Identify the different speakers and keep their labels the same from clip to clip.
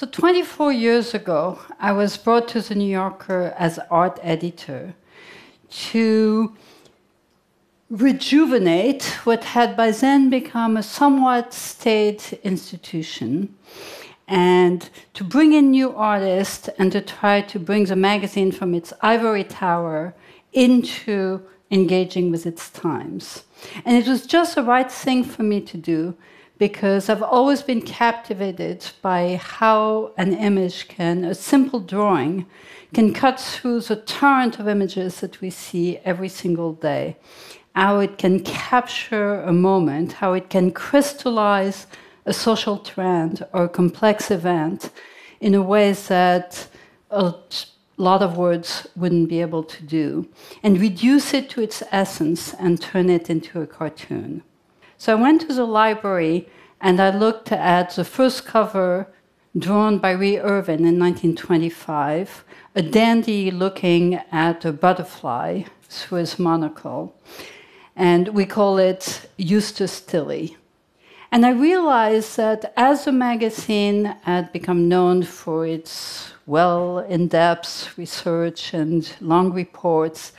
Speaker 1: So 24 years ago, I was brought to the New Yorker as art editor to rejuvenate what had by then become a somewhat staid institution and to bring in new artists and to try to bring the magazine from its ivory tower into engaging with its times. And it was just the right thing for me to do because I've always been captivated by how an image can, a simple drawing, can cut through the torrent of images that we see every single day. How it can capture a moment, how it can crystallize a social trend or a complex event in a way that a lot of words wouldn't be able to do, and reduce it to its essence and turn it into a cartoon. So I went to the library and I looked at the first cover drawn by Rea Irvin in 1925, a dandy looking at a butterfly through his monocle. And we call it Eustace Tilley. And I realized that as the magazine had become known for its well in depth research and long reports,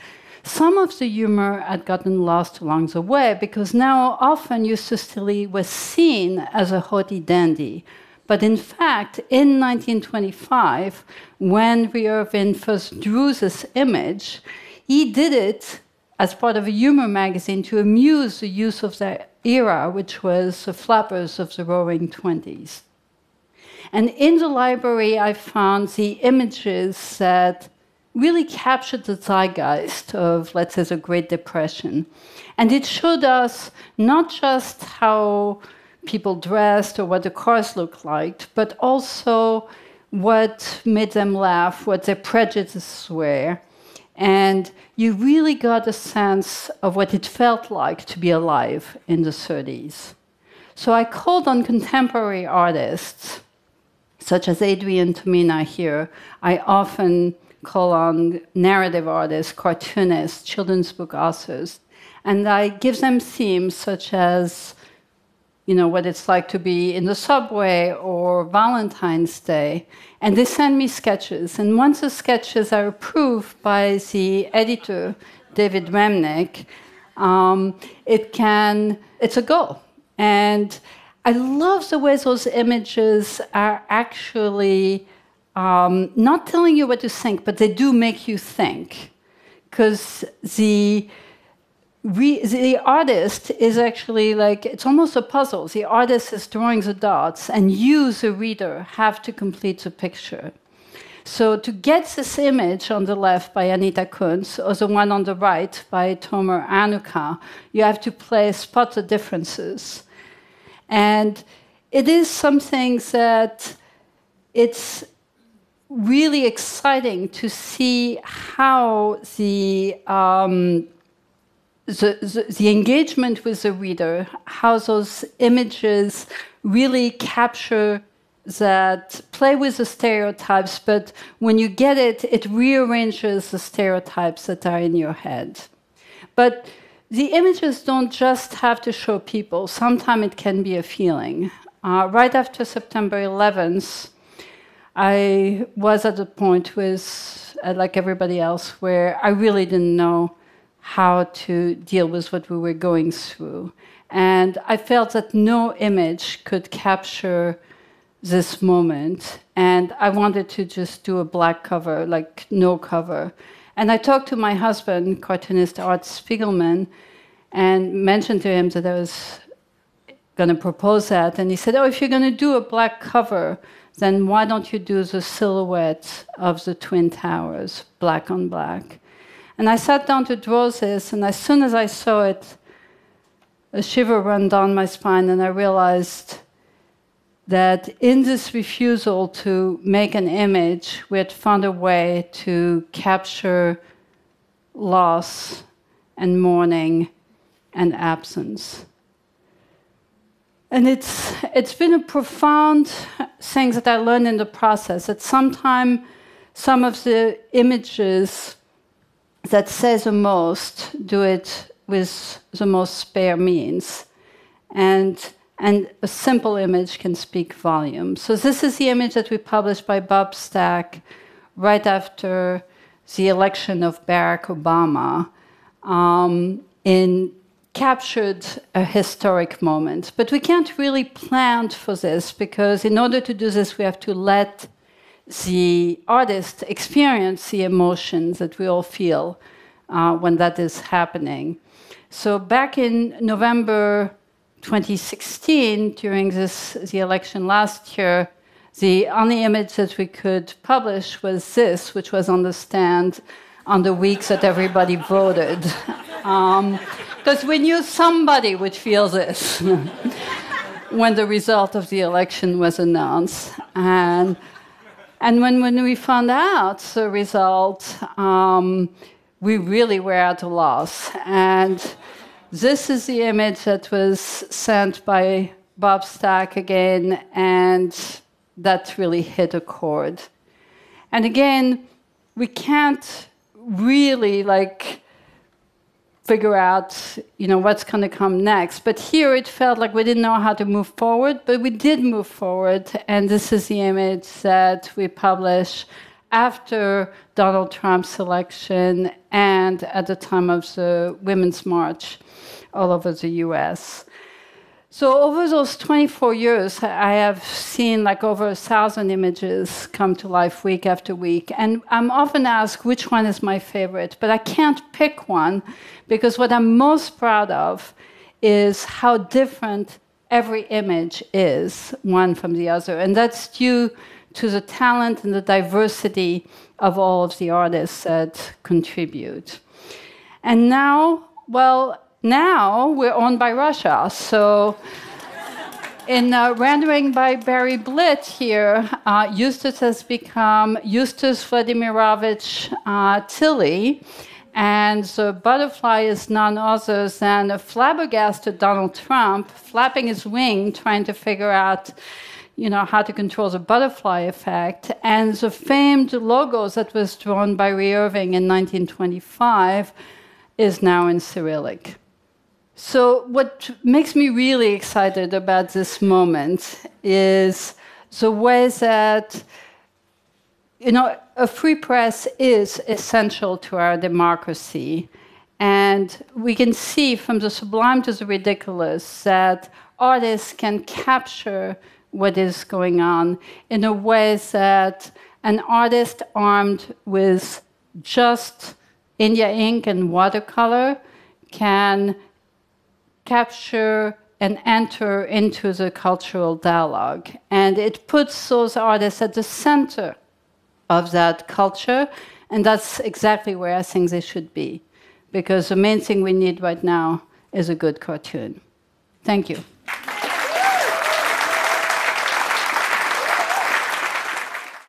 Speaker 1: some of the humor had gotten lost along the way because now often Eustace was seen as a haughty dandy. But in fact, in 1925, when Rea first drew this image, he did it as part of a humor magazine to amuse the youth of that era, which was the flappers of the roaring 20s. And in the library, I found the images that really captured the zeitgeist of, let's say, the Great Depression. And it showed us not just how people dressed or what the cars looked like, but also what made them laugh, what their prejudices were. And you really got a sense of what it felt like to be alive in the 30s. So I called on contemporary artists, such as Adrian Tomine here. I often call on narrative artists, cartoonists, children's book authors, and I give them themes such as, you know, what it's like to be in the subway or Valentine's Day, and they send me sketches. And once the sketches are approved by the editor, David Remnick, um, it can, it's a go. And I love the way those images are actually um, not telling you what to think, but they do make you think. Because the, the artist is actually like, it's almost a puzzle. The artist is drawing the dots, and you, the reader, have to complete the picture. So to get this image on the left by Anita Kunz, or the one on the right by Tomer Hanuka, you have to play spot the differences. And it is something that it's really exciting to see how the, um, the, the, the, engagement with the reader, how those images really capture that play with the stereotypes, but when you get it, it rearranges the stereotypes that are in your head. But the images don't just have to show people, sometimes it can be a feeling. Uh, right after September 11th, I was at a point with, uh, like everybody else, where I really didn't know how to deal with what we were going through. And I felt that no image could capture this moment. And I wanted to just do a black cover, like no cover. And I talked to my husband, cartoonist Art Spiegelman, and mentioned to him that I was going to propose that. And he said, Oh, if you're going to do a black cover, then why don't you do the silhouette of the Twin Towers, black on black? And I sat down to draw this, and as soon as I saw it, a shiver ran down my spine, and I realized that in this refusal to make an image, we had found a way to capture loss and mourning and absence. And it's, it's been a profound thing that I learned in the process that sometimes some of the images that say the most do it with the most spare means. And, and a simple image can speak volumes. So, this is the image that we published by Bob Staake right after the election of Barack Obama. Um, in captured a historic moment. But we can't really plan for this because, in order to do this, we have to let the artist experience the emotions that we all feel uh, when that is happening. So, back in November 2016, during this, the election last year, the only image that we could publish was this, which was on the stand on the weeks that everybody voted. Because um, we knew somebody would feel this when the result of the election was announced. And, and when, when we found out the result, um, we really were at a loss. And this is the image that was sent by Bob Staake again, and that really hit a chord. And again, we can't really like figure out you know what's going to come next. But here it felt like we didn't know how to move forward but we did move forward. And this is the image that we publish after donald trump's election and at the time of the women's march all over the us so over those 24 years, I have seen like over a thousand images come to life week after week. And I'm often asked which one is my favorite, but I can't pick one because what I'm most proud of is how different every image is, one from the other. And that's due to the talent and the diversity of all of the artists that contribute. And now, well, now we're owned by Russia. So, in uh, rendering by Barry Blitt here, uh, Eustace has become Eustace Vladimirovich uh, Tilley. And the butterfly is none other than a flabbergasted Donald Trump flapping his wing, trying to figure out you know, how to control the butterfly effect. And the famed logos that was drawn by Rea Irvin in 1925 is now in Cyrillic. So, what makes me really excited about this moment is the way that, you know, a free press is essential to our democracy. And we can see from the sublime to the ridiculous that artists can capture what is going on in a way that an artist armed with just India ink and watercolor can capture and enter into the cultural dialogue. And it puts those artists at the center of that culture, and that's exactly where I think they should be. Because the main thing we need right now is a good cartoon. Thank you.